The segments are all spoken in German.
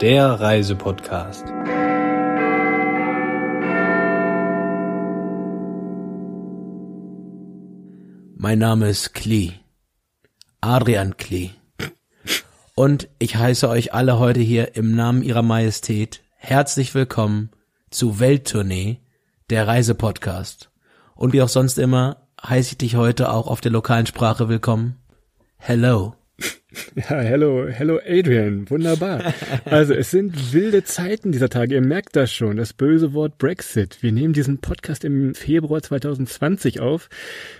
Der Reisepodcast. Mein Name ist Klee. Adrian Klee. Und ich heiße euch alle heute hier im Namen ihrer Majestät herzlich willkommen zu Welttournee, der Reisepodcast. Und wie auch sonst immer heiße ich dich heute auch auf der lokalen Sprache willkommen. Hello. Ja, hello, hello Adrian, wunderbar. Also es sind wilde Zeiten dieser Tage, ihr merkt das schon, das böse Wort Brexit. Wir nehmen diesen Podcast im Februar 2020 auf.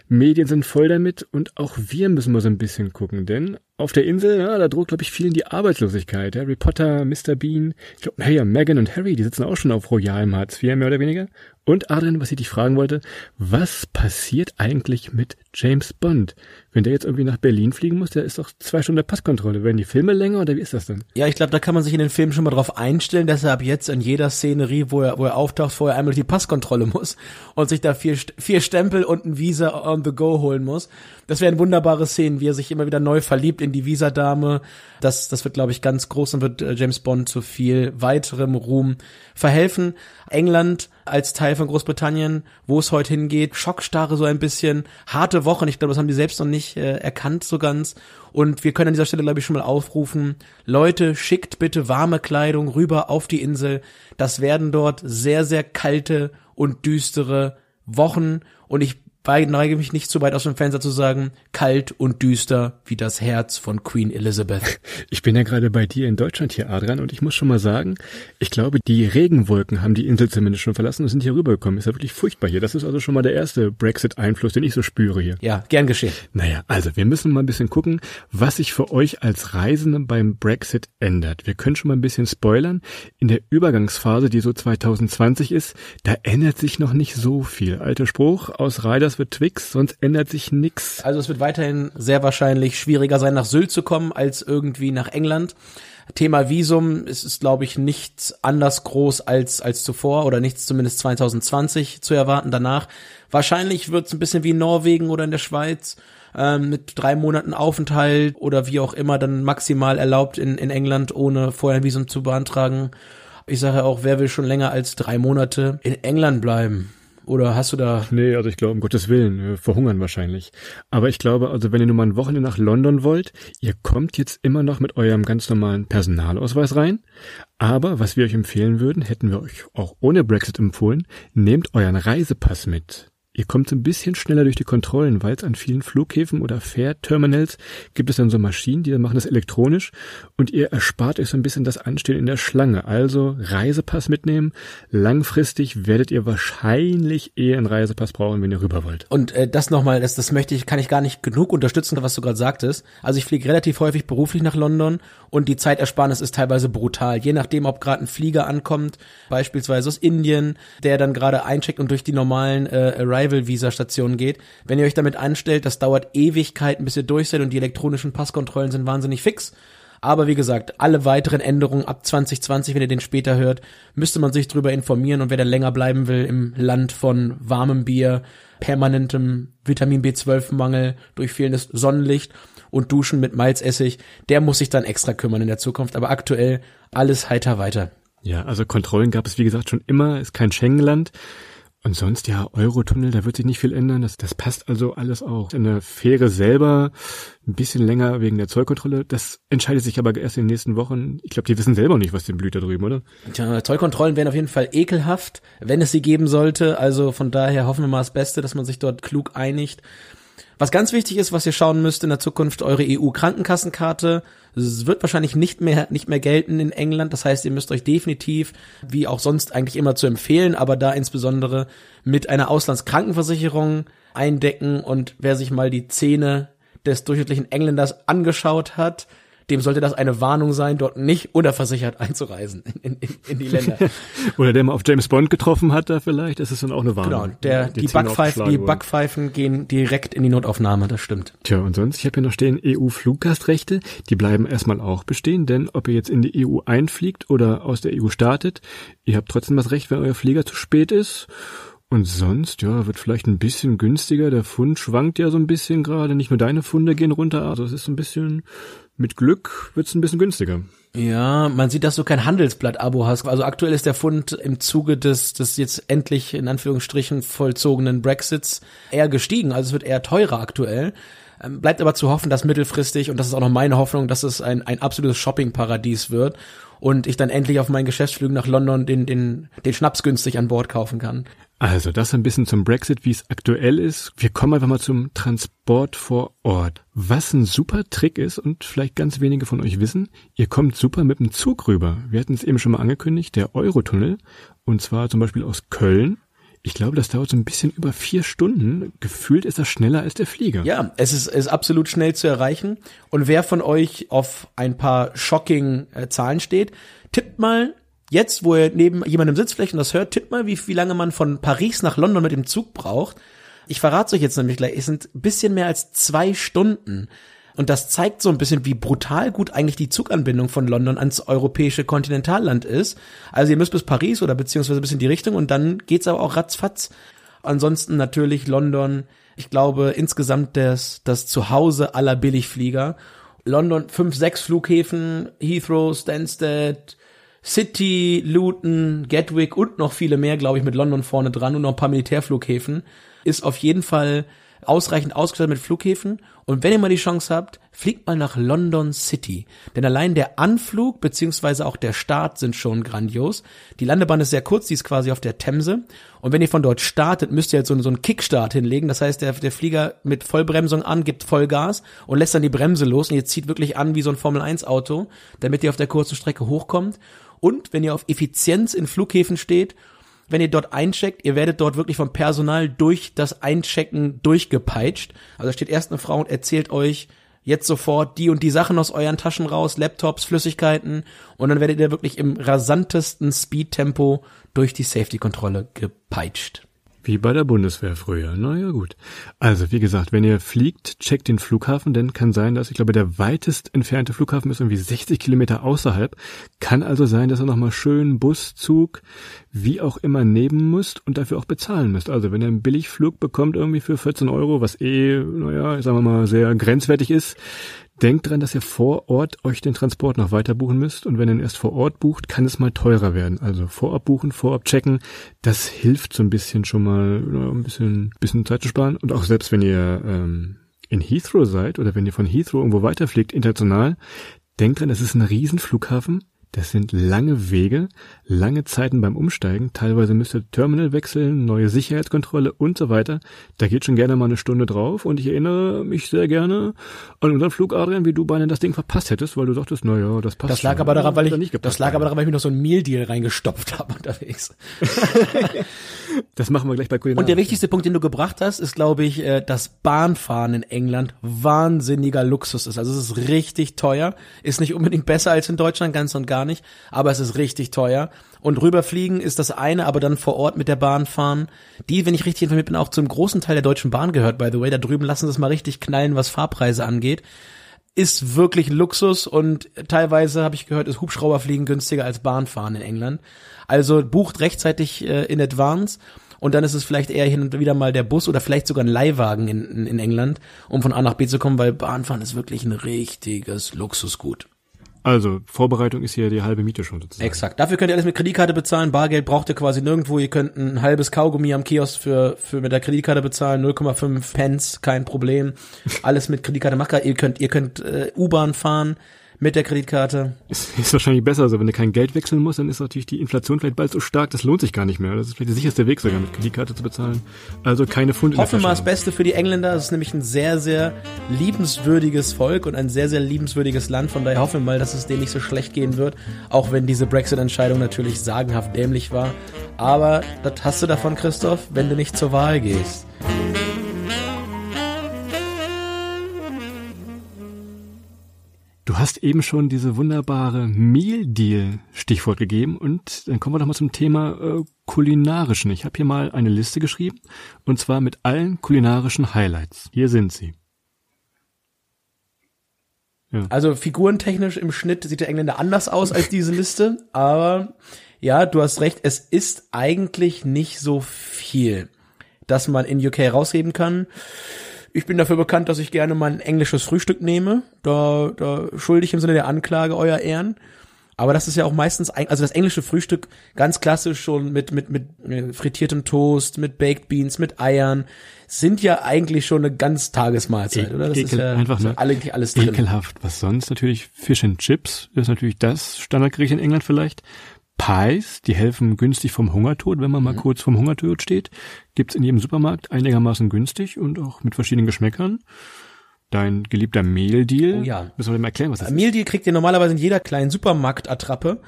Medien sind voll damit und auch wir müssen mal so ein bisschen gucken, denn auf der Insel, ja, da droht, glaube ich, vielen die Arbeitslosigkeit. Harry Potter, Mr. Bean, ich glaube, naja, Meghan und Harry, die sitzen auch schon auf royalem Hartz IV, mehr oder weniger. Und Adrian, was ich dich fragen wollte, was passiert eigentlich mit James Bond? Wenn der jetzt irgendwie nach Berlin fliegen muss, der ist doch zwei Stunden Passkontrolle. Werden die Filme länger oder wie ist das denn? Ja, ich glaube, da kann man sich in den Filmen schon mal drauf einstellen, dass er ab jetzt in jeder Szenerie, wo er, wo er auftaucht, vorher einmal durch die Passkontrolle muss und sich da vier, vier Stempel und ein Visa on the go holen muss. Das wären wunderbare Szenen, wie er sich immer wieder neu verliebt in die Visa-Dame. Das, das wird, glaube ich, ganz groß und wird äh, James Bond zu viel weiterem Ruhm verhelfen. England als Teil von Großbritannien, wo es heute hingeht, Schockstarre so ein bisschen, harte Wochen, ich glaube, das haben die selbst noch nicht äh, erkannt so ganz. Und wir können an dieser Stelle, glaube ich, schon mal aufrufen, Leute, schickt bitte warme Kleidung rüber auf die Insel. Das werden dort sehr, sehr kalte und düstere Wochen. Und ich neige mich nicht so weit aus dem Fenster zu sagen, kalt und düster wie das Herz von Queen Elizabeth. Ich bin ja gerade bei dir in Deutschland hier, Adrian, und ich muss schon mal sagen, ich glaube, die Regenwolken haben die Insel zumindest schon verlassen und sind hier rübergekommen. Ist ja wirklich furchtbar hier. Das ist also schon mal der erste Brexit-Einfluss, den ich so spüre hier. Ja, gern geschehen. Naja, also wir müssen mal ein bisschen gucken, was sich für euch als Reisende beim Brexit ändert. Wir können schon mal ein bisschen spoilern. In der Übergangsphase, die so 2020 ist, da ändert sich noch nicht so viel. Alter Spruch aus Riders wird Twix, sonst ändert sich nix. Also es wird weiterhin sehr wahrscheinlich schwieriger sein, nach Sylt zu kommen, als irgendwie nach England. Thema Visum es ist, glaube ich, nichts anders groß als, als zuvor oder nichts zumindest 2020 zu erwarten danach. Wahrscheinlich wird es ein bisschen wie Norwegen oder in der Schweiz ähm, mit drei Monaten Aufenthalt oder wie auch immer dann maximal erlaubt in, in England, ohne vorher ein Visum zu beantragen. Ich sage auch, wer will schon länger als drei Monate in England bleiben? Oder hast du da? Nee, also ich glaube, um Gottes Willen, wir verhungern wahrscheinlich. Aber ich glaube, also wenn ihr nur mal ein Wochenende nach London wollt, ihr kommt jetzt immer noch mit eurem ganz normalen Personalausweis rein. Aber was wir euch empfehlen würden, hätten wir euch auch ohne Brexit empfohlen, nehmt euren Reisepass mit. Ihr kommt ein bisschen schneller durch die Kontrollen, weil es an vielen Flughäfen oder Fährterminals gibt es dann so Maschinen, die machen das elektronisch und ihr erspart euch so ein bisschen das Anstehen in der Schlange. Also Reisepass mitnehmen. Langfristig werdet ihr wahrscheinlich eher einen Reisepass brauchen, wenn ihr rüber wollt. Und äh, das nochmal, das, das möchte ich, kann ich gar nicht genug unterstützen, was du gerade sagtest. Also ich fliege relativ häufig beruflich nach London und die Zeitersparnis ist teilweise brutal. Je nachdem, ob gerade ein Flieger ankommt, beispielsweise aus Indien, der dann gerade eincheckt und durch die normalen äh, Arrival Arrival-Visa-Station geht. Wenn ihr euch damit anstellt, das dauert Ewigkeiten, bis ihr durch seid und die elektronischen Passkontrollen sind wahnsinnig fix. Aber wie gesagt, alle weiteren Änderungen ab 2020, wenn ihr den später hört, müsste man sich drüber informieren und wer dann länger bleiben will im Land von warmem Bier, permanentem Vitamin B12-Mangel durch fehlendes Sonnenlicht und Duschen mit Malzessig, der muss sich dann extra kümmern in der Zukunft. Aber aktuell alles heiter weiter. Ja, also Kontrollen gab es wie gesagt schon immer, ist kein Schengenland. Und sonst ja, Eurotunnel, da wird sich nicht viel ändern. Das, das passt also alles auch. Eine Fähre selber ein bisschen länger wegen der Zollkontrolle. Das entscheidet sich aber erst in den nächsten Wochen. Ich glaube, die wissen selber nicht, was dem blüht da drüben, oder? Tja, Zollkontrollen wären auf jeden Fall ekelhaft, wenn es sie geben sollte. Also von daher hoffen wir mal das Beste, dass man sich dort klug einigt. Was ganz wichtig ist, was ihr schauen müsst in der Zukunft, eure EU-Krankenkassenkarte wird wahrscheinlich nicht mehr, nicht mehr gelten in England. Das heißt, ihr müsst euch definitiv, wie auch sonst eigentlich immer zu empfehlen, aber da insbesondere mit einer Auslandskrankenversicherung eindecken und wer sich mal die Zähne des durchschnittlichen Engländers angeschaut hat, dem sollte das eine Warnung sein, dort nicht unterversichert einzureisen in, in, in die Länder. Oder der mal auf James Bond getroffen hat da vielleicht, das ist dann auch eine Warnung. Genau, der, die, Backpfeifen, die Backpfeifen gehen direkt in die Notaufnahme, das stimmt. Tja, und sonst, ich habe hier noch stehen EU-Fluggastrechte, die bleiben erstmal auch bestehen, denn ob ihr jetzt in die EU einfliegt oder aus der EU startet, ihr habt trotzdem das Recht, wenn euer Flieger zu spät ist. Und sonst, ja, wird vielleicht ein bisschen günstiger. Der Pfund schwankt ja so ein bisschen gerade. Nicht nur deine Funde gehen runter, also es ist ein bisschen mit Glück wird's ein bisschen günstiger. Ja, man sieht, dass du kein Handelsblatt-Abo hast. Also aktuell ist der Fund im Zuge des, des jetzt endlich in Anführungsstrichen vollzogenen Brexits eher gestiegen. Also es wird eher teurer aktuell. Ähm, bleibt aber zu hoffen, dass mittelfristig, und das ist auch noch meine Hoffnung, dass es ein, ein absolutes Shoppingparadies wird und ich dann endlich auf meinen Geschäftsflügen nach London den, den, den Schnaps günstig an Bord kaufen kann. Also das ein bisschen zum Brexit, wie es aktuell ist. Wir kommen einfach mal zum Transport vor Ort. Was ein super Trick ist und vielleicht ganz wenige von euch wissen, ihr kommt super mit dem Zug rüber. Wir hatten es eben schon mal angekündigt, der Eurotunnel. Und zwar zum Beispiel aus Köln. Ich glaube, das dauert so ein bisschen über vier Stunden. Gefühlt ist das schneller als der Flieger. Ja, es ist, ist absolut schnell zu erreichen. Und wer von euch auf ein paar shocking äh, Zahlen steht, tippt mal Jetzt, wo ihr neben jemandem sitzt und das hört, tippt mal, wie, wie lange man von Paris nach London mit dem Zug braucht. Ich verrate euch jetzt nämlich gleich, es sind bisschen mehr als zwei Stunden. Und das zeigt so ein bisschen, wie brutal gut eigentlich die Zuganbindung von London ans europäische Kontinentalland ist. Also ihr müsst bis Paris oder beziehungsweise bis in die Richtung und dann geht's aber auch ratzfatz. Ansonsten natürlich London, ich glaube insgesamt das, das Zuhause aller Billigflieger. London fünf, sechs Flughäfen, Heathrow, Stansted, City, Luton, Gatwick und noch viele mehr, glaube ich, mit London vorne dran und noch ein paar Militärflughäfen, ist auf jeden Fall ausreichend ausgestattet mit Flughäfen. Und wenn ihr mal die Chance habt, fliegt mal nach London City. Denn allein der Anflug beziehungsweise auch der Start sind schon grandios. Die Landebahn ist sehr kurz, die ist quasi auf der Themse. Und wenn ihr von dort startet, müsst ihr halt so, so einen Kickstart hinlegen. Das heißt, der, der Flieger mit Vollbremsung an, gibt Vollgas und lässt dann die Bremse los und ihr zieht wirklich an wie so ein Formel-1-Auto, damit ihr auf der kurzen Strecke hochkommt. Und wenn ihr auf Effizienz in Flughäfen steht, wenn ihr dort eincheckt, ihr werdet dort wirklich vom Personal durch das Einchecken durchgepeitscht. Also steht erst eine Frau und erzählt euch jetzt sofort die und die Sachen aus euren Taschen raus, Laptops, Flüssigkeiten und dann werdet ihr wirklich im rasantesten Speedtempo durch die Safety-Kontrolle gepeitscht. Wie bei der Bundeswehr früher. Naja, gut. Also, wie gesagt, wenn ihr fliegt, checkt den Flughafen, denn kann sein, dass, ich glaube, der weitest entfernte Flughafen ist irgendwie 60 Kilometer außerhalb. Kann also sein, dass ihr nochmal schön Bus, Zug, wie auch immer nehmen müsst und dafür auch bezahlen müsst. Also, wenn ihr einen Billigflug bekommt irgendwie für 14 Euro, was eh, naja, sagen wir mal, sehr grenzwertig ist, Denkt dran, dass ihr vor Ort euch den Transport noch weiter buchen müsst. Und wenn ihr ihn erst vor Ort bucht, kann es mal teurer werden. Also vorab buchen, vorab checken, das hilft so ein bisschen schon mal ein bisschen, bisschen Zeit zu sparen. Und auch selbst wenn ihr ähm, in Heathrow seid oder wenn ihr von Heathrow irgendwo weiterfliegt, international, denkt dran, es ist ein Riesenflughafen, das sind lange Wege, lange Zeiten beim Umsteigen. Teilweise müsst ihr Terminal wechseln, neue Sicherheitskontrolle und so weiter. Da geht schon gerne mal eine Stunde drauf. Und ich erinnere mich sehr gerne an unseren Flug, Adrian, wie du beinahe das Ding verpasst hättest, weil du sagtest, na ja, das passt. Das lag schon. aber daran, weil ich, das lag aber daran, weil ich mir noch so ein Meal Deal reingestopft habe unterwegs. das machen wir gleich bei Kulinar. Und der wichtigste Punkt, den du gebracht hast, ist, glaube ich, äh, dass Bahnfahren in England wahnsinniger Luxus ist. Also es ist richtig teuer, ist nicht unbedingt besser als in Deutschland, ganz und gar nicht, aber es ist richtig teuer. Und rüberfliegen ist das eine, aber dann vor Ort mit der Bahn fahren, die, wenn ich richtig informiert bin, auch zum großen Teil der Deutschen Bahn gehört, by the way. Da drüben lassen sie es mal richtig knallen, was Fahrpreise angeht. Ist wirklich Luxus und teilweise habe ich gehört, ist Hubschrauberfliegen günstiger als Bahnfahren in England. Also bucht rechtzeitig äh, in Advance und dann ist es vielleicht eher hin und wieder mal der Bus oder vielleicht sogar ein Leihwagen in, in, in England, um von A nach B zu kommen, weil Bahnfahren ist wirklich ein richtiges Luxusgut. Also, Vorbereitung ist hier die halbe Miete schon sozusagen. Exakt. Dafür könnt ihr alles mit Kreditkarte bezahlen. Bargeld braucht ihr quasi nirgendwo. Ihr könnt ein halbes Kaugummi am Kiosk für, für mit der Kreditkarte bezahlen. 0,5 Pence, kein Problem. Alles mit Kreditkarte macht Ihr könnt, ihr könnt äh, U-Bahn fahren mit der Kreditkarte. Ist, ist wahrscheinlich besser. Also wenn du kein Geld wechseln musst, dann ist natürlich die Inflation vielleicht bald so stark, das lohnt sich gar nicht mehr. Das ist vielleicht der sicherste Weg sogar mit Kreditkarte zu bezahlen. Also keine Pfund in Hoffen wir mal das Beste für die Engländer. Es ist nämlich ein sehr, sehr liebenswürdiges Volk und ein sehr, sehr liebenswürdiges Land. Von daher hoffen wir mal, dass es denen nicht so schlecht gehen wird. Auch wenn diese Brexit-Entscheidung natürlich sagenhaft dämlich war. Aber das hast du davon, Christoph, wenn du nicht zur Wahl gehst. Du hast eben schon diese wunderbare Meal Deal Stichwort gegeben und dann kommen wir doch mal zum Thema äh, kulinarischen. Ich habe hier mal eine Liste geschrieben und zwar mit allen kulinarischen Highlights. Hier sind sie. Ja. Also figurentechnisch im Schnitt sieht der Engländer anders aus als diese Liste, aber ja, du hast recht, es ist eigentlich nicht so viel, dass man in UK rausgeben kann. Ich bin dafür bekannt, dass ich gerne mal ein englisches Frühstück nehme. Da, da schuldig im Sinne der Anklage, euer Ehren. Aber das ist ja auch meistens, also das englische Frühstück ganz klassisch schon mit, mit, mit äh, frittiertem Toast, mit Baked Beans, mit Eiern, sind ja eigentlich schon eine ganz Tagesmahlzeit, oder? Das Ekel, ist ja einfach ne? eigentlich alles drin. Ekelhaft. Was sonst natürlich Fish and Chips ist natürlich das Standardgericht in England vielleicht. Pies, die helfen günstig vom Hungertod, wenn man mal mhm. kurz vom Hungertod steht. Gibt's in jedem Supermarkt einigermaßen günstig und auch mit verschiedenen Geschmäckern. Dein geliebter Mehldeal. Oh ja. Müssen wir mal erklären, was das Mehldeal ist? Mehldeal kriegt ihr normalerweise in jeder kleinen Supermarkt-Attrappe.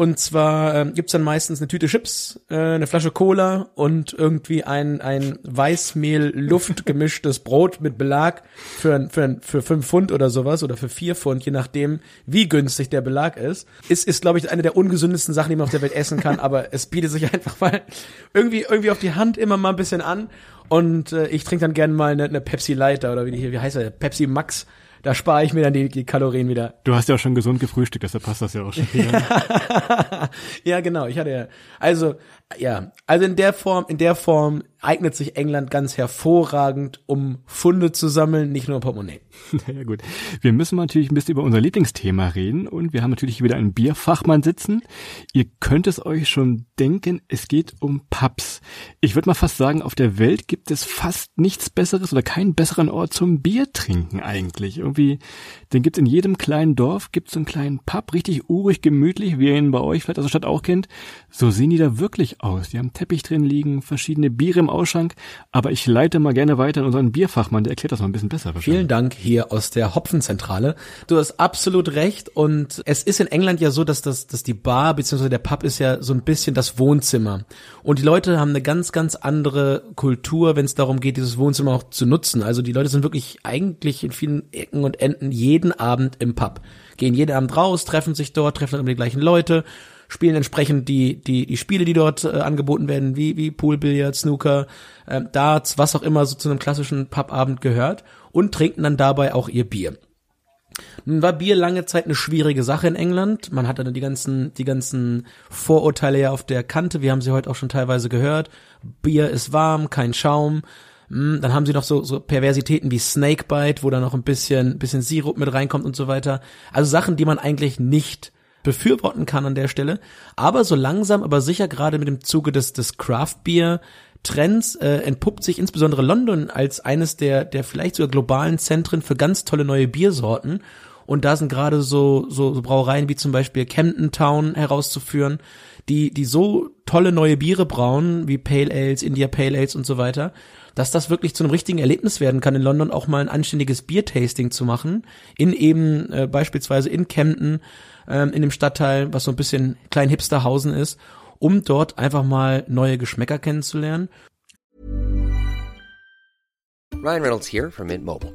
Und zwar ähm, gibt's dann meistens eine Tüte Chips, äh, eine Flasche Cola und irgendwie ein, ein Weißmehl-Luft gemischtes Brot mit Belag für, für, für fünf Pfund oder sowas oder für vier Pfund, je nachdem, wie günstig der Belag ist. Ist, ist glaube ich, eine der ungesündesten Sachen, die man auf der Welt essen kann, aber es bietet sich einfach mal irgendwie, irgendwie auf die Hand immer mal ein bisschen an. Und äh, ich trinke dann gerne mal eine, eine Pepsi Lighter oder wie, die, wie heißt er, Pepsi Max da spare ich mir dann die, die, Kalorien wieder. Du hast ja auch schon gesund gefrühstückt, deshalb passt das ja auch schon wieder. ja, genau. Ich hatte ja, also, ja, also in der Form, in der Form eignet sich England ganz hervorragend, um Funde zu sammeln, nicht nur Portemonnaie. Ja gut. Wir müssen natürlich ein bisschen über unser Lieblingsthema reden und wir haben natürlich wieder einen Bierfachmann sitzen. Ihr könnt es euch schon denken, es geht um Pubs. Ich würde mal fast sagen, auf der Welt gibt es fast nichts Besseres oder keinen besseren Ort zum Bier trinken eigentlich. Irgendwie, den gibt's in jedem kleinen Dorf, gibt's so einen kleinen Pub, richtig urig, gemütlich, wie ihr ihn bei euch vielleicht aus der Stadt auch kennt. So sehen die da wirklich aus. Die haben Teppich drin liegen, verschiedene Biere im Ausschank, aber ich leite mal gerne weiter an unseren Bierfachmann, der erklärt das mal ein bisschen besser. Vielen Dank hier aus der Hopfenzentrale. Du hast absolut recht und es ist in England ja so, dass das, dass die Bar bzw. der Pub ist ja so ein bisschen das Wohnzimmer und die Leute haben eine ganz, ganz andere Kultur, wenn es darum geht, dieses Wohnzimmer auch zu nutzen. Also die Leute sind wirklich eigentlich in vielen Ecken und Enden jeden Abend im Pub, gehen jeden Abend raus, treffen sich dort, treffen immer die gleichen Leute spielen entsprechend die, die, die Spiele, die dort äh, angeboten werden, wie, wie Pool, Billard, Snooker, äh, Darts, was auch immer so zu einem klassischen Pubabend gehört und trinken dann dabei auch ihr Bier. Nun war Bier lange Zeit eine schwierige Sache in England. Man hatte dann die ganzen, die ganzen Vorurteile ja auf der Kante. Wir haben sie heute auch schon teilweise gehört. Bier ist warm, kein Schaum. Hm, dann haben sie noch so, so Perversitäten wie Snakebite, wo da noch ein bisschen, bisschen Sirup mit reinkommt und so weiter. Also Sachen, die man eigentlich nicht befürworten kann an der Stelle. Aber so langsam, aber sicher gerade mit dem Zuge des, des Craft Beer Trends äh, entpuppt sich insbesondere London als eines der, der vielleicht sogar globalen Zentren für ganz tolle neue Biersorten. Und da sind gerade so, so, so Brauereien wie zum Beispiel Camden Town herauszuführen, die, die so tolle neue Biere brauen, wie Pale Ales, India Pale Ales und so weiter, dass das wirklich zu einem richtigen Erlebnis werden kann, in London auch mal ein anständiges Biertasting zu machen, in eben äh, beispielsweise in Camden ähm, in dem Stadtteil, was so ein bisschen klein Hipsterhausen ist, um dort einfach mal neue Geschmäcker kennenzulernen. Ryan Reynolds here from Mint Mobile.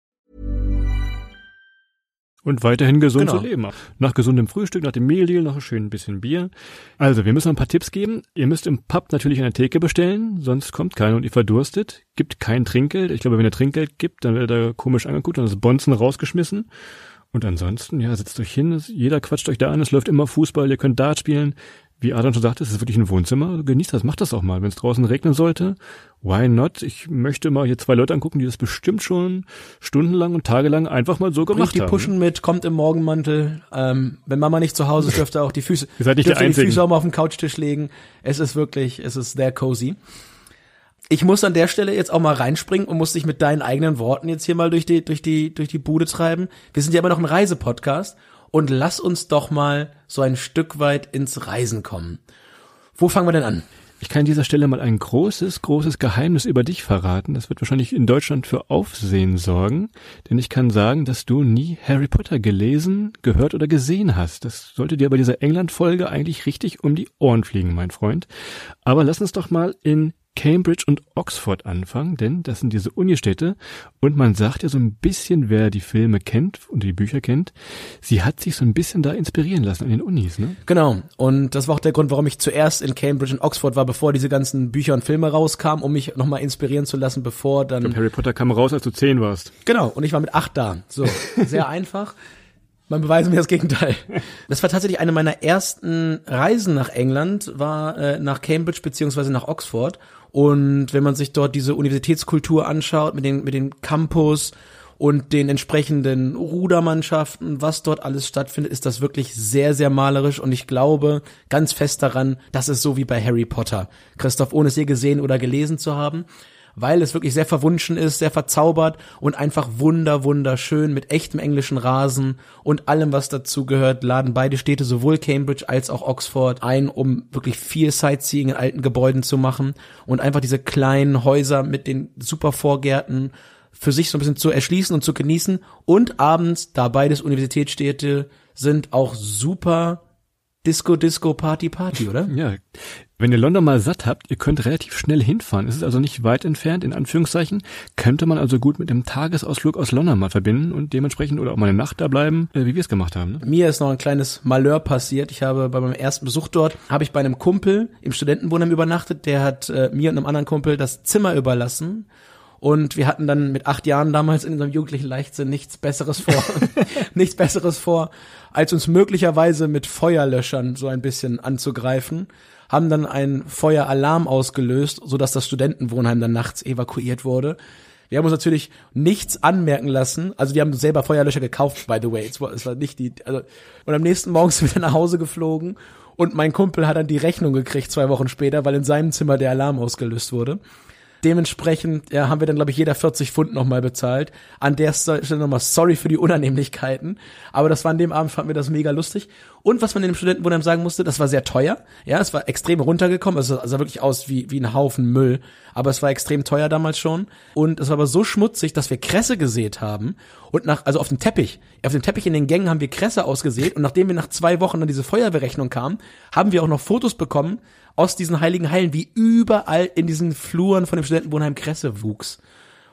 Und weiterhin gesund genau. zu leben. Nach gesundem Frühstück, nach dem Mehldeal noch schön ein bisschen Bier. Also, wir müssen ein paar Tipps geben. Ihr müsst im Pub natürlich eine Theke bestellen, sonst kommt keiner und ihr verdurstet. Gibt kein Trinkgeld. Ich glaube, wenn ihr Trinkgeld gibt, dann werdet ihr komisch angeguckt und das Bonzen rausgeschmissen. Und ansonsten, ja, setzt euch hin, jeder quatscht euch da an, es läuft immer Fußball, ihr könnt Dart spielen. Wie Adam schon sagte, es ist wirklich ein Wohnzimmer. Genießt das, macht das auch mal. Wenn es draußen regnen sollte, why not? Ich möchte mal hier zwei Leute angucken, die das bestimmt schon stundenlang und tagelang einfach mal so gemacht Bringt die haben. Pushen mit, kommt im Morgenmantel. Ähm, wenn Mama nicht zu Hause ist, dürft ihr auch die Füße, Ihr seid nicht die dürft ihr die. Füße auch mal auf den Couchtisch legen. Es ist wirklich, es ist sehr cozy. Ich muss an der Stelle jetzt auch mal reinspringen und muss dich mit deinen eigenen Worten jetzt hier mal durch die, durch die, durch die Bude treiben. Wir sind ja immer noch ein Reisepodcast und lass uns doch mal so ein Stück weit ins Reisen kommen. Wo fangen wir denn an? Ich kann an dieser Stelle mal ein großes, großes Geheimnis über dich verraten. Das wird wahrscheinlich in Deutschland für Aufsehen sorgen. Denn ich kann sagen, dass du nie Harry Potter gelesen, gehört oder gesehen hast. Das sollte dir bei dieser England-Folge eigentlich richtig um die Ohren fliegen, mein Freund. Aber lass uns doch mal in Cambridge und Oxford anfangen, denn das sind diese Unistädte und man sagt ja so ein bisschen, wer die Filme kennt und die Bücher kennt, sie hat sich so ein bisschen da inspirieren lassen an den Unis, ne? Genau. Und das war auch der Grund, warum ich zuerst in Cambridge und Oxford war, bevor diese ganzen Bücher und Filme rauskamen, um mich nochmal inspirieren zu lassen, bevor dann. Harry Potter kam raus, als du zehn warst. Genau. Und ich war mit acht da. So. Sehr einfach. Man beweist mir das Gegenteil. Das war tatsächlich eine meiner ersten Reisen nach England, war äh, nach Cambridge beziehungsweise nach Oxford. Und wenn man sich dort diese Universitätskultur anschaut, mit den, mit den Campus und den entsprechenden Rudermannschaften, was dort alles stattfindet, ist das wirklich sehr, sehr malerisch und ich glaube ganz fest daran, dass es so wie bei Harry Potter. Christoph, ohne es je gesehen oder gelesen zu haben, weil es wirklich sehr verwunschen ist, sehr verzaubert und einfach wunder, wunderschön mit echtem englischen Rasen und allem, was dazu gehört, laden beide Städte, sowohl Cambridge als auch Oxford, ein, um wirklich viel Sightseeing in alten Gebäuden zu machen und einfach diese kleinen Häuser mit den super Vorgärten für sich so ein bisschen zu erschließen und zu genießen und abends, da beides Universitätsstädte sind, auch super Disco, Disco, Party, Party, oder? Ja, wenn ihr London mal satt habt, ihr könnt relativ schnell hinfahren. Es ist also nicht weit entfernt, in Anführungszeichen. Könnte man also gut mit einem Tagesausflug aus London mal verbinden und dementsprechend oder auch mal eine Nacht da bleiben, äh, wie wir es gemacht haben. Ne? Mir ist noch ein kleines Malheur passiert. Ich habe bei meinem ersten Besuch dort, habe ich bei einem Kumpel im Studentenwohnheim übernachtet. Der hat äh, mir und einem anderen Kumpel das Zimmer überlassen. Und wir hatten dann mit acht Jahren damals in unserem jugendlichen Leichtsinn nichts Besseres vor, nichts Besseres vor, als uns möglicherweise mit Feuerlöschern so ein bisschen anzugreifen, haben dann einen Feueralarm ausgelöst, sodass das Studentenwohnheim dann nachts evakuiert wurde. Wir haben uns natürlich nichts anmerken lassen. Also wir haben selber Feuerlöscher gekauft, by the way. Es war, es war nicht die. Also, und am nächsten Morgen sind wir nach Hause geflogen und mein Kumpel hat dann die Rechnung gekriegt zwei Wochen später, weil in seinem Zimmer der Alarm ausgelöst wurde. Dementsprechend ja, haben wir dann, glaube ich, jeder 40 Pfund nochmal bezahlt. An der Stelle nochmal sorry für die Unannehmlichkeiten. Aber das war an dem Abend, fanden wir das mega lustig. Und was man dem Studentenwohnheim sagen musste, das war sehr teuer. Ja, es war extrem runtergekommen. Es sah wirklich aus wie, wie ein Haufen Müll. Aber es war extrem teuer damals schon. Und es war aber so schmutzig, dass wir Kresse gesät haben. Und nach, also auf dem Teppich. Auf dem Teppich in den Gängen haben wir Kresse ausgesät. Und nachdem wir nach zwei Wochen an diese Feuerwehrrechnung kamen, haben wir auch noch Fotos bekommen aus diesen heiligen Hallen, wie überall in diesen Fluren von dem Studentenwohnheim Kresse wuchs.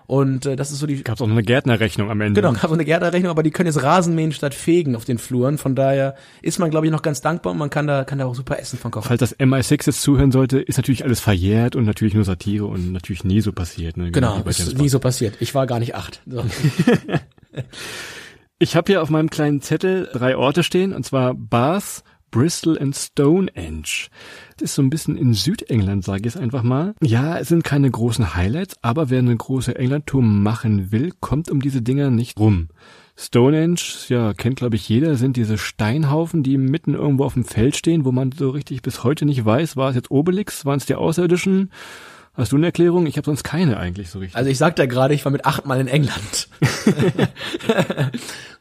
Und äh, das ist so die Gab es auch noch eine Gärtnerrechnung am Ende. Genau, gab so eine Gärtnerrechnung, aber die können jetzt Rasenmähen statt fegen auf den Fluren. Von daher ist man, glaube ich, noch ganz dankbar und man kann da, kann da auch super Essen von kochen. Falls das MI6 jetzt zuhören sollte, ist natürlich alles verjährt und natürlich nur Satire und natürlich nie so passiert. Ne? Genau, bei ist nie so passiert. Ich war gar nicht acht. So. Ich habe hier auf meinem kleinen Zettel drei Orte stehen, und zwar Bath, Bristol und Stonehenge. Ist so ein bisschen in Südengland, sage ich es einfach mal. Ja, es sind keine großen Highlights, aber wer eine große England-Tour machen will, kommt um diese Dinger nicht rum. Stonehenge, ja, kennt glaube ich jeder, sind diese Steinhaufen, die mitten irgendwo auf dem Feld stehen, wo man so richtig bis heute nicht weiß, war es jetzt Obelix, waren es die Außerirdischen? Hast du eine Erklärung? Ich habe sonst keine eigentlich so richtig. Also ich sagte ja gerade, ich war mit acht Mal in England.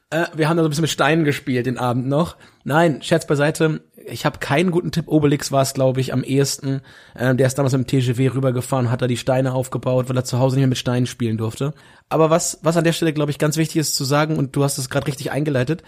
äh, wir haben da so ein bisschen mit Steinen gespielt den Abend noch. Nein, Scherz beiseite. Ich habe keinen guten Tipp. Obelix war es, glaube ich, am ehesten. Äh, der ist damals mit dem TGW rübergefahren, hat da die Steine aufgebaut, weil er zu Hause nicht mehr mit Steinen spielen durfte. Aber was, was an der Stelle, glaube ich, ganz wichtig ist zu sagen, und du hast es gerade richtig eingeleitet,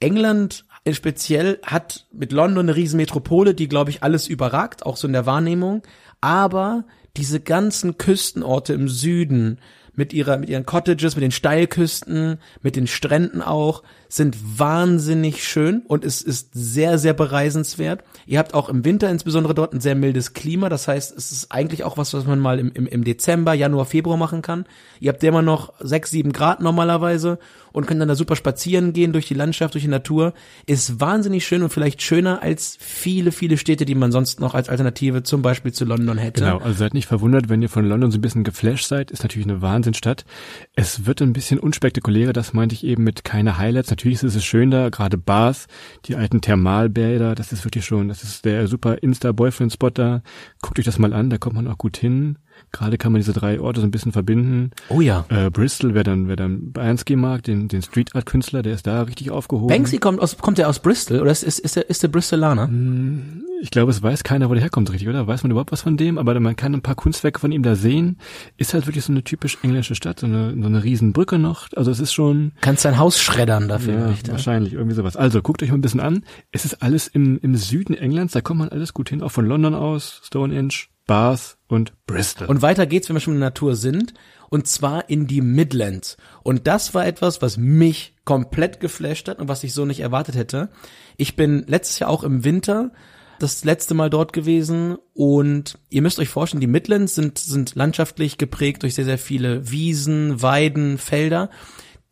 England speziell hat mit London eine riesen Metropole, die, glaube ich, alles überragt, auch so in der Wahrnehmung. Aber diese ganzen Küstenorte im Süden mit ihrer, mit ihren Cottages, mit den Steilküsten, mit den Stränden auch, sind wahnsinnig schön und es ist sehr, sehr bereisenswert. Ihr habt auch im Winter insbesondere dort ein sehr mildes Klima. Das heißt, es ist eigentlich auch was, was man mal im, im, Dezember, Januar, Februar machen kann. Ihr habt immer noch sechs, sieben Grad normalerweise und können dann da super spazieren gehen durch die Landschaft, durch die Natur. Ist wahnsinnig schön und vielleicht schöner als viele, viele Städte, die man sonst noch als Alternative zum Beispiel zu London hätte. Genau, also seid nicht verwundert, wenn ihr von London so ein bisschen geflasht seid. Ist natürlich eine Wahnsinnstadt. Es wird ein bisschen unspektakulärer, das meinte ich eben mit keine Highlights. Natürlich ist es schön da, gerade Bars, die alten Thermalbäder, das ist wirklich schon, das ist der super Insta-Boyfriend-Spot da. Guckt euch das mal an, da kommt man auch gut hin. Gerade kann man diese drei Orte so ein bisschen verbinden. Oh ja. Äh, Bristol, wer dann, wer dann Bansky mag, den, den Street Art Künstler, der ist da richtig aufgehoben. Banksy kommt aus, kommt der aus Bristol oder ist, ist, ist der, ist der Bristolaner? Ich glaube, es weiß keiner, wo der herkommt, richtig, oder? Weiß man überhaupt was von dem? Aber man kann ein paar Kunstwerke von ihm da sehen. Ist halt wirklich so eine typisch englische Stadt, so eine, so eine Riesenbrücke noch. Also es ist schon, Kannst dein Haus schreddern dafür. ja, ja. wahrscheinlich, irgendwie sowas. Also, guckt euch mal ein bisschen an. Es ist alles im, im Süden Englands, da kommt man alles gut hin, auch von London aus, Stonehenge, Bath und Bristol. Und weiter geht's, wenn wir schon in der Natur sind. Und zwar in die Midlands. Und das war etwas, was mich komplett geflasht hat und was ich so nicht erwartet hätte. Ich bin letztes Jahr auch im Winter das letzte Mal dort gewesen und ihr müsst euch vorstellen, die Midlands sind, sind landschaftlich geprägt durch sehr, sehr viele Wiesen, Weiden, Felder,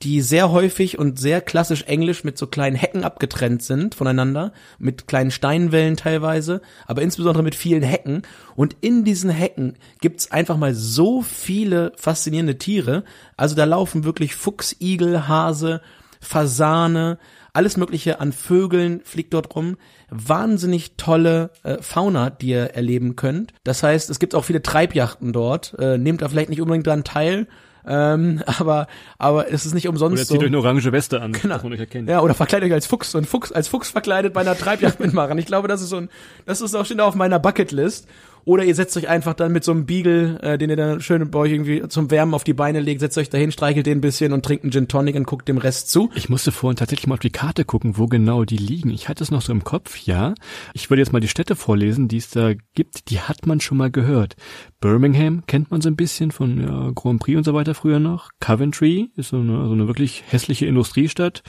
die sehr häufig und sehr klassisch englisch mit so kleinen Hecken abgetrennt sind voneinander, mit kleinen Steinwellen teilweise, aber insbesondere mit vielen Hecken. Und in diesen Hecken gibt's einfach mal so viele faszinierende Tiere. Also da laufen wirklich Fuchs, Igel, Hase, Fasane, alles mögliche an Vögeln fliegt dort rum. Wahnsinnig tolle äh, Fauna, die ihr erleben könnt. Das heißt, es gibt auch viele Treibjachten dort. Äh, nehmt da vielleicht nicht unbedingt dran teil. Ähm, aber, aber es ist nicht umsonst Oder so. zieht euch eine orange Weste an, Genau. man euch erkennt. Ja, oder verkleidet euch als Fuchs, so ein Fuchs, als Fuchs verkleidet bei einer Treibjagd mitmachen. Ich glaube, das ist so ein, das ist auch schon auf meiner Bucketlist. Oder ihr setzt euch einfach dann mit so einem Beagle, äh, den ihr dann schön bei euch irgendwie zum Wärmen auf die Beine legt, setzt euch dahin, streichelt den ein bisschen und trinkt einen Gin Tonic und guckt dem Rest zu. Ich musste vorhin tatsächlich mal auf die Karte gucken, wo genau die liegen. Ich hatte es noch so im Kopf, ja. Ich würde jetzt mal die Städte vorlesen, die es da gibt. Die hat man schon mal gehört. Birmingham kennt man so ein bisschen von ja, Grand Prix und so weiter früher noch. Coventry ist so eine, so eine wirklich hässliche Industriestadt.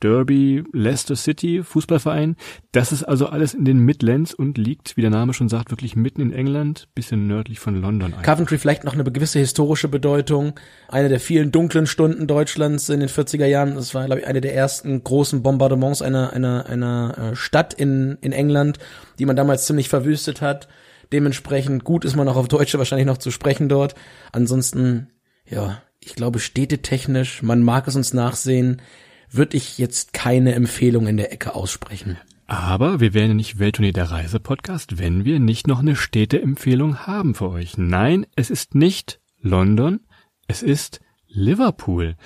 Derby, Leicester City, Fußballverein. Das ist also alles in den Midlands und liegt, wie der Name schon sagt, wirklich mitten in England, bisschen nördlich von London. eigentlich. Coventry vielleicht noch eine gewisse historische Bedeutung. Eine der vielen dunklen Stunden Deutschlands in den 40er Jahren. Das war, glaube ich, eine der ersten großen Bombardements einer, einer, einer äh, Stadt in, in England, die man damals ziemlich verwüstet hat. Dementsprechend gut ist man auch auf Deutsche wahrscheinlich noch zu sprechen dort. Ansonsten, ja, ich glaube, städtetechnisch, man mag es uns nachsehen, würde ich jetzt keine Empfehlung in der Ecke aussprechen. Aber wir wären nicht Welttournee der Reisepodcast, wenn wir nicht noch eine Städteempfehlung haben für euch. Nein, es ist nicht London, es ist Liverpool.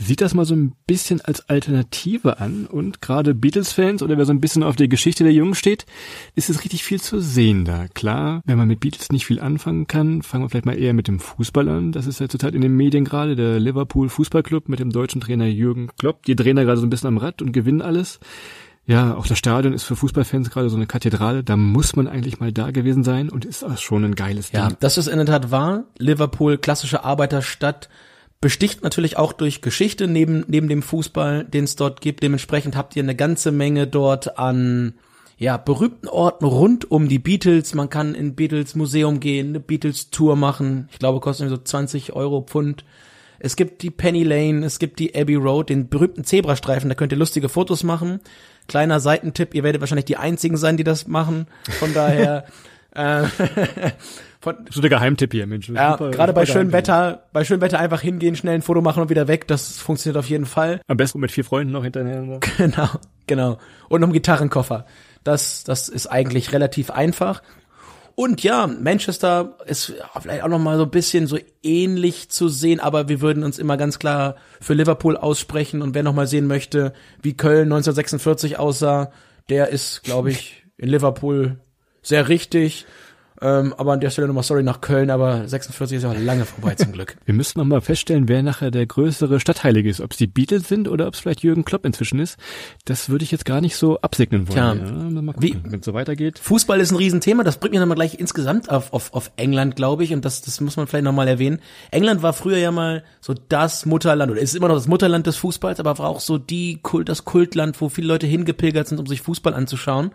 Sieht das mal so ein bisschen als Alternative an und gerade Beatles-Fans oder wer so ein bisschen auf die Geschichte der Jungen steht, ist es richtig viel zu sehen da. Klar, wenn man mit Beatles nicht viel anfangen kann, fangen wir vielleicht mal eher mit dem Fußball an. Das ist ja zurzeit in den Medien gerade, der Liverpool Fußballclub mit dem deutschen Trainer Jürgen Klopp. Die drehen da gerade so ein bisschen am Rad und gewinnen alles. Ja, auch das Stadion ist für Fußballfans gerade so eine Kathedrale. Da muss man eigentlich mal da gewesen sein und ist auch schon ein geiles Ja, Ding. das ist in der Tat wahr. Liverpool, klassische Arbeiterstadt, besticht natürlich auch durch Geschichte neben, neben dem Fußball, den es dort gibt. Dementsprechend habt ihr eine ganze Menge dort an ja, berühmten Orten rund um die Beatles. Man kann in Beatles Museum gehen, eine Beatles Tour machen. Ich glaube, kostet so 20 Euro Pfund. Es gibt die Penny Lane, es gibt die Abbey Road, den berühmten Zebrastreifen, da könnt ihr lustige Fotos machen. Kleiner Seitentipp, ihr werdet wahrscheinlich die einzigen sein, die das machen. Von daher, äh, So der Geheimtipp hier, Mensch. ja, gerade bei schönem. Wetter, bei schönem Wetter einfach hingehen, schnell ein Foto machen und wieder weg, das funktioniert auf jeden Fall. Am besten mit vier Freunden noch hinterher. Genau, genau. Und noch einen Gitarrenkoffer. Das, das ist eigentlich relativ einfach. Und ja, Manchester ist vielleicht auch noch mal so ein bisschen so ähnlich zu sehen, aber wir würden uns immer ganz klar für Liverpool aussprechen und wer noch mal sehen möchte, wie Köln 1946 aussah, der ist, glaube ich, in Liverpool sehr richtig. Ähm, aber an der Stelle nochmal sorry nach Köln, aber 46 ist ja auch lange vorbei zum Glück. Wir müssen noch mal feststellen, wer nachher der größere Stadtheilige ist. Ob es die Beatles sind oder ob es vielleicht Jürgen Klopp inzwischen ist. Das würde ich jetzt gar nicht so absegnen wollen. Tja, ja, wenn es so weitergeht. Fußball ist ein Riesenthema, das bringt mich nochmal gleich insgesamt auf, auf, auf England, glaube ich, und das, das muss man vielleicht nochmal erwähnen. England war früher ja mal so das Mutterland, oder ist immer noch das Mutterland des Fußballs, aber war auch so die Kult, das Kultland, wo viele Leute hingepilgert sind, um sich Fußball anzuschauen.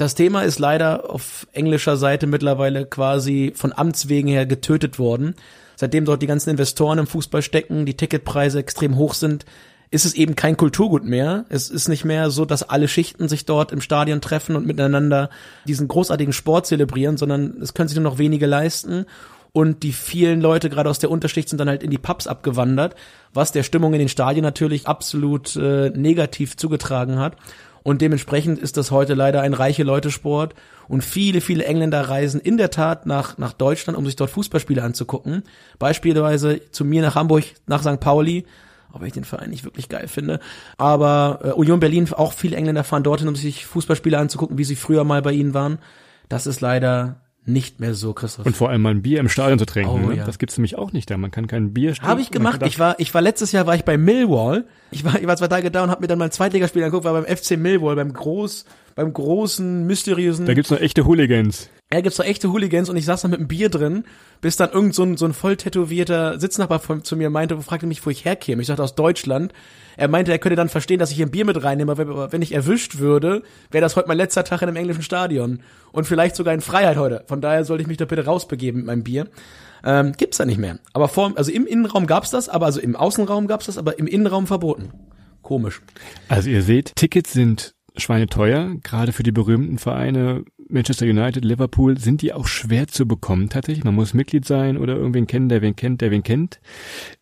Das Thema ist leider auf englischer Seite mittlerweile quasi von Amts wegen her getötet worden. Seitdem dort die ganzen Investoren im Fußball stecken, die Ticketpreise extrem hoch sind, ist es eben kein Kulturgut mehr. Es ist nicht mehr so, dass alle Schichten sich dort im Stadion treffen und miteinander diesen großartigen Sport zelebrieren, sondern es können sich nur noch wenige leisten. Und die vielen Leute, gerade aus der Unterschicht, sind dann halt in die Pubs abgewandert, was der Stimmung in den Stadien natürlich absolut äh, negativ zugetragen hat. Und dementsprechend ist das heute leider ein reiche Leute-Sport. Und viele, viele Engländer reisen in der Tat nach, nach Deutschland, um sich dort Fußballspiele anzugucken. Beispielsweise zu mir nach Hamburg, nach St. Pauli aber ich den Verein nicht wirklich geil finde. Aber äh, Union Berlin, auch viele Engländer fahren dorthin, um sich Fußballspiele anzugucken, wie sie früher mal bei ihnen waren. Das ist leider nicht mehr so, Christoph. Und vor allem mal ein Bier im Stadion zu trinken. Oh, ne? ja. Das gibt's nämlich auch nicht da. Man kann kein Bier Habe ich gemacht. Ich war, ich war letztes Jahr war ich bei Millwall. Ich war, ich war zwei Tage da und habe mir dann mal ein Zweitligaspiel angeguckt, war beim FC Millwall, beim groß, beim großen, mysteriösen. Da gibt's noch echte Hooligans. Ja, gibt's doch echte Hooligans und ich saß da mit einem Bier drin, bis dann irgend so ein, so ein voll tätowierter Sitznachbar von, zu mir meinte, fragte mich, wo ich herkäme. Ich sagte aus Deutschland. Er meinte, er könnte dann verstehen, dass ich ein Bier mit reinnehme, aber wenn ich erwischt würde, wäre das heute mein letzter Tag in einem englischen Stadion. Und vielleicht sogar in Freiheit heute. Von daher sollte ich mich da bitte rausbegeben mit meinem Bier. Ähm, gibt's da nicht mehr. Aber vor, also im Innenraum gab's das, aber also im Außenraum gab's das, aber im Innenraum verboten. Komisch. Also ihr seht, Tickets sind schweineteuer, gerade für die berühmten Vereine Manchester United, Liverpool, sind die auch schwer zu bekommen tatsächlich. Man muss Mitglied sein oder irgendwen kennen, der wen kennt, der wen kennt.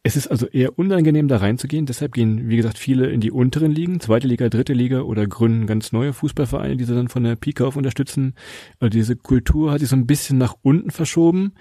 Es ist also eher unangenehm, da reinzugehen. Deshalb gehen, wie gesagt, viele in die unteren Ligen, zweite Liga, dritte Liga oder gründen ganz neue Fußballvereine, die sie dann von der Pike auf unterstützen. Also diese Kultur hat sich so ein bisschen nach unten verschoben.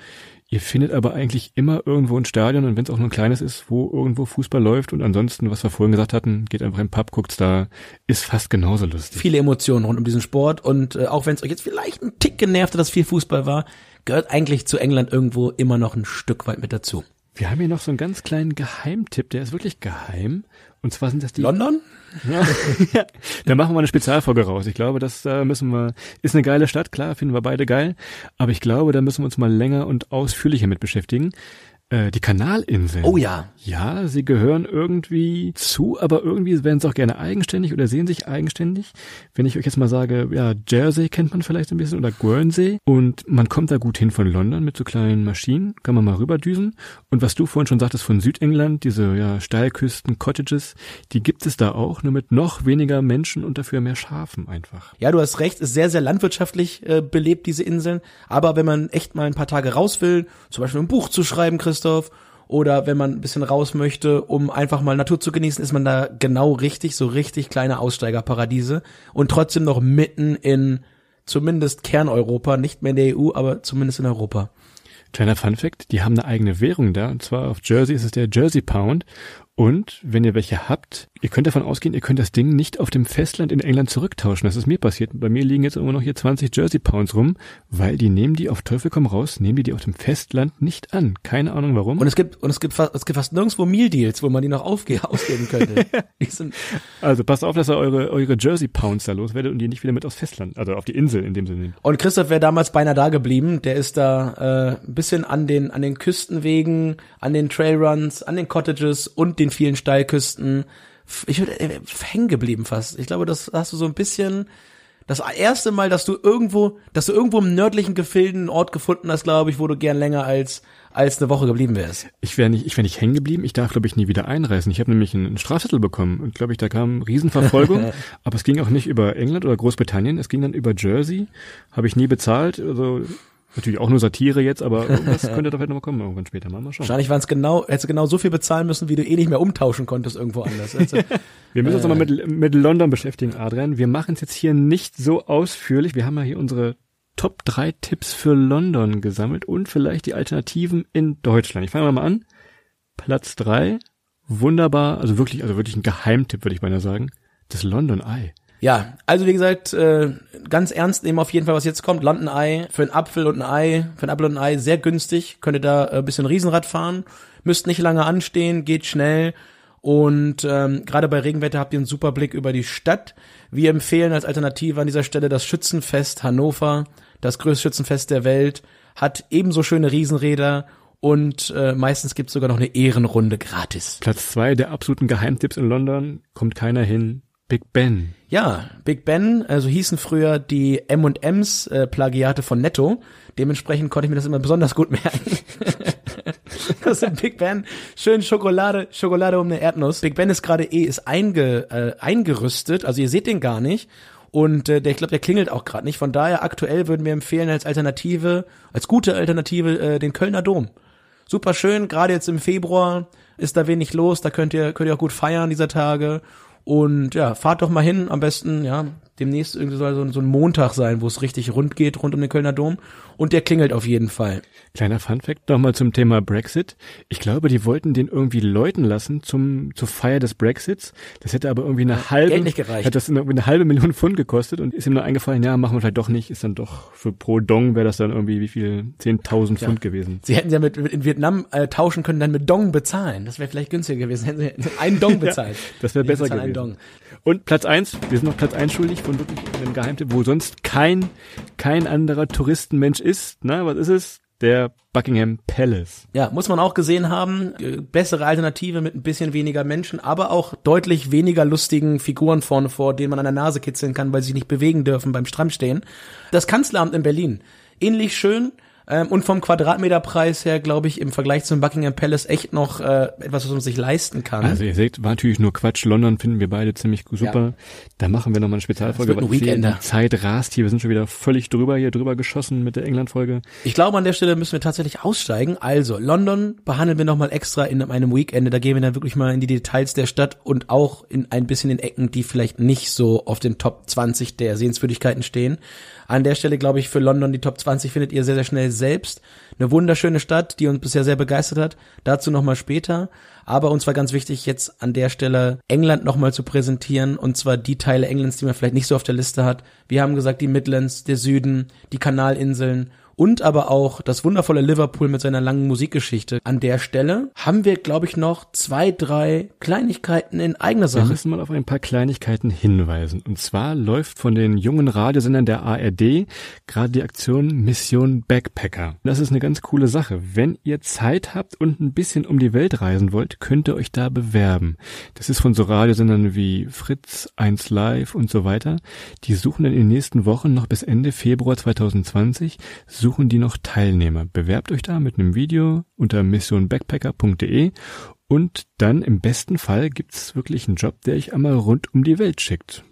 Ihr findet aber eigentlich immer irgendwo ein Stadion und wenn es auch nur ein kleines ist, wo irgendwo Fußball läuft und ansonsten, was wir vorhin gesagt hatten, geht einfach im Pub, guckt's da, ist fast genauso lustig. Viele Emotionen rund um diesen Sport und äh, auch wenn es euch jetzt vielleicht ein Tick genervt hat, dass viel Fußball war, gehört eigentlich zu England irgendwo immer noch ein Stück weit mit dazu. Wir haben hier noch so einen ganz kleinen Geheimtipp, der ist wirklich geheim. Und zwar sind das die London? Ja, ja. Da machen wir eine Spezialfolge raus. Ich glaube, das da müssen wir, ist eine geile Stadt, klar, finden wir beide geil. Aber ich glaube, da müssen wir uns mal länger und ausführlicher mit beschäftigen. Äh, die Kanalinseln. Oh ja. Ja, sie gehören irgendwie zu, aber irgendwie werden sie auch gerne eigenständig oder sehen sich eigenständig. Wenn ich euch jetzt mal sage, ja, Jersey kennt man vielleicht ein bisschen oder Guernsey und man kommt da gut hin von London mit so kleinen Maschinen, kann man mal rüberdüsen. Und was du vorhin schon sagtest von Südengland, diese ja, Steilküsten, Cottages, die gibt es da auch, nur mit noch weniger Menschen und dafür mehr Schafen einfach. Ja, du hast recht, ist sehr, sehr landwirtschaftlich äh, belebt, diese Inseln. Aber wenn man echt mal ein paar Tage raus will, zum Beispiel ein Buch zu schreiben, Christoph, oder wenn man ein bisschen raus möchte, um einfach mal Natur zu genießen, ist man da genau richtig, so richtig kleine Aussteigerparadiese und trotzdem noch mitten in zumindest Kerneuropa, nicht mehr in der EU, aber zumindest in Europa. Kleiner Funfact, die haben eine eigene Währung da, und zwar auf Jersey ist es der Jersey Pound. Und wenn ihr welche habt, ihr könnt davon ausgehen, ihr könnt das Ding nicht auf dem Festland in England zurücktauschen. Das ist mir passiert. Bei mir liegen jetzt immer noch hier 20 Jersey Pounds rum, weil die nehmen die auf Teufel komm raus, nehmen die die auf dem Festland nicht an. Keine Ahnung warum. Und es gibt und es gibt fast, es gibt fast nirgendwo Meal Deals, wo man die noch aufge ausgeben könnte. also passt auf, dass ihr eure, eure Jersey Pounds da loswerdet und die nicht wieder mit aufs Festland, also auf die Insel in dem Sinne. und Christoph wäre damals beinahe da geblieben. Der ist da äh, ein bisschen an den an den Küstenwegen, an den Trailruns, an den Cottages und den vielen Steilküsten. Ich würde äh, hängen geblieben fast. Ich glaube, das hast du so ein bisschen das erste Mal, dass du irgendwo, dass du irgendwo im nördlichen Gefilden einen Ort gefunden hast, glaube ich, wo du gern länger als als eine Woche geblieben wärst. Ich wäre nicht, ich wäre nicht hängen geblieben. Ich darf, glaube ich, nie wieder einreisen. Ich habe nämlich einen Strafzettel bekommen und glaube ich, da kam Riesenverfolgung. aber es ging auch nicht über England oder Großbritannien. Es ging dann über Jersey. Habe ich nie bezahlt. Also natürlich auch nur Satire jetzt, aber irgendwas könnte da vielleicht noch mal kommen irgendwann später. Mal, mal schauen. Wahrscheinlich waren es genau, hättest du genau so viel bezahlen müssen, wie du eh nicht mehr umtauschen konntest irgendwo anders. Also, Wir müssen uns nochmal mit, mit London beschäftigen, Adrian. Wir machen es jetzt hier nicht so ausführlich. Wir haben ja hier unsere Top 3 Tipps für London gesammelt und vielleicht die Alternativen in Deutschland. Ich fange mal an. Platz 3. Wunderbar, also wirklich, also wirklich ein Geheimtipp, würde ich beinahe sagen. Das London Eye. Ja, also wie gesagt, äh, ganz ernst nehmen auf jeden Fall, was jetzt kommt. London Eye für einen Apfel und ein Ei, für ein Apfel und ein Ei sehr günstig. Könnt ihr da äh, ein bisschen Riesenrad fahren, müsst nicht lange anstehen, geht schnell. Und ähm, gerade bei Regenwetter habt ihr einen super Blick über die Stadt. Wir empfehlen als Alternative an dieser Stelle das Schützenfest Hannover, das größte Schützenfest der Welt, hat ebenso schöne Riesenräder und äh, meistens gibt's sogar noch eine Ehrenrunde gratis. Platz 2 der absoluten Geheimtipps in London. Kommt keiner hin. Big Ben. Ja, Big Ben, also hießen früher die M&M's äh, Plagiate von Netto. Dementsprechend konnte ich mir das immer besonders gut merken. das sind Big Ben, schön Schokolade, Schokolade um eine Erdnuss. Big Ben ist gerade eh ist einge, äh, eingerüstet, also ihr seht den gar nicht. Und äh, der, ich glaube, der klingelt auch gerade nicht. Von daher aktuell würden wir empfehlen als Alternative, als gute Alternative äh, den Kölner Dom. Super schön, gerade jetzt im Februar ist da wenig los, da könnt ihr könnt ihr auch gut feiern dieser Tage. Und ja, fahrt doch mal hin, am besten, ja, demnächst irgendwie soll so, ein- so ein Montag sein, wo es richtig rund geht, rund um den Kölner Dom. Und der klingelt auf jeden Fall. Kleiner Funfact nochmal zum Thema Brexit. Ich glaube, die wollten den irgendwie läuten lassen zum, zur Feier des Brexits. Das hätte aber irgendwie eine halbe, Geld nicht gereicht. hat das irgendwie eine halbe Million Pfund gekostet und ist ihm nur eingefallen, ja, machen wir vielleicht doch nicht, ist dann doch für pro Dong wäre das dann irgendwie wie viel, 10.000 Pfund gewesen. Sie hätten ja mit, mit in Vietnam äh, tauschen können, dann mit Dong bezahlen. Das wäre vielleicht günstiger gewesen. Hätten sie einen Dong bezahlt. Das wäre besser gewesen. Und Platz eins, wir sind noch Platz eins schuldig von wirklich einem Geheimtipp, wo sonst kein, kein anderer Touristenmensch ist. Na, was ist es? Der Buckingham Palace. Ja, muss man auch gesehen haben. Äh, Bessere Alternative mit ein bisschen weniger Menschen, aber auch deutlich weniger lustigen Figuren vorne vor, denen man an der Nase kitzeln kann, weil sie sich nicht bewegen dürfen beim Strammstehen. Das Kanzleramt in Berlin. Ähnlich schön. Ähm, und vom Quadratmeterpreis her, glaube ich, im Vergleich zum Buckingham Palace echt noch äh, etwas, was man sich leisten kann. Also ihr seht, war natürlich nur Quatsch. London finden wir beide ziemlich super. Ja. Da machen wir nochmal eine Spezialfolge. Das wird ein. Die Zeit rast hier. Wir sind schon wieder völlig drüber hier drüber geschossen mit der England-Folge. Ich glaube, an der Stelle müssen wir tatsächlich aussteigen. Also, London behandeln wir nochmal extra in einem Weekende. Da gehen wir dann wirklich mal in die Details der Stadt und auch in ein bisschen in Ecken, die vielleicht nicht so auf den Top 20 der Sehenswürdigkeiten stehen. An der Stelle glaube ich, für London die Top 20 findet ihr sehr, sehr schnell selbst. Eine wunderschöne Stadt, die uns bisher sehr begeistert hat. Dazu nochmal später. Aber uns war ganz wichtig, jetzt an der Stelle England nochmal zu präsentieren. Und zwar die Teile Englands, die man vielleicht nicht so auf der Liste hat. Wir haben gesagt, die Midlands, der Süden, die Kanalinseln und aber auch das wundervolle Liverpool mit seiner langen Musikgeschichte. An der Stelle haben wir, glaube ich, noch zwei, drei Kleinigkeiten in eigener Wir Sache. müssen mal auf ein paar Kleinigkeiten hinweisen. Und zwar läuft von den jungen Radiosendern der ARD gerade die Aktion Mission Backpacker. Das ist eine ganz coole Sache. Wenn ihr Zeit habt und ein bisschen um die Welt reisen wollt, könnt ihr euch da bewerben. Das ist von so Radiosendern wie Fritz, 1 Live und so weiter. Die suchen dann in den nächsten Wochen noch bis Ende Februar 2020 suchen die noch Teilnehmer. Bewerbt euch da mit einem Video unter missionbackpacker.de und dann im besten Fall gibt's wirklich einen Job, der euch einmal rund um die Welt schickt.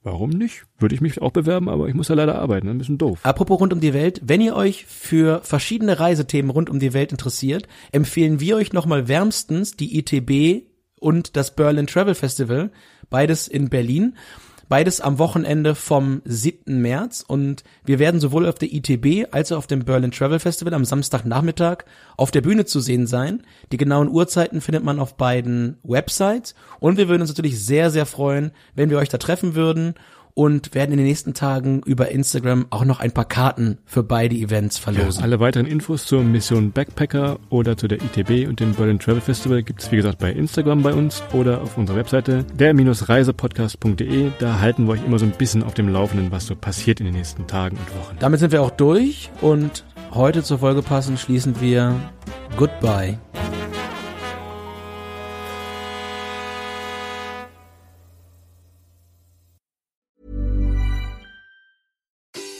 Warum nicht? Würde ich mich auch bewerben, aber ich muss ja leider arbeiten, ein bisschen doof. Apropos rund um die Welt, wenn ihr euch für verschiedene Reisethemen rund um die Welt interessiert, empfehlen wir euch nochmal wärmstens die ITB und das Berlin Travel Festival, beides in Berlin. Beides am Wochenende vom 7. März und wir werden sowohl auf der ITB als auch auf dem Berlin Travel Festival am Samstagnachmittag auf der Bühne zu sehen sein. Die genauen Uhrzeiten findet man auf beiden Websites und wir würden uns natürlich sehr, sehr freuen, wenn wir euch da treffen würden und werden in den nächsten Tagen über Instagram auch noch ein paar Karten für beide Events verlosen. Alle weiteren Infos zur Mission Backpacker oder zu der ITB und dem Berlin Travel Festival gibt's wie gesagt bei Instagram bei uns oder auf unserer Webseite der-reisepodcast.de. Da halten wir euch immer so ein bisschen auf dem Laufenden, was so passiert in den nächsten Tagen und Wochen. Damit sind wir auch durch und heute zur Folge passend schließen wir Goodbye.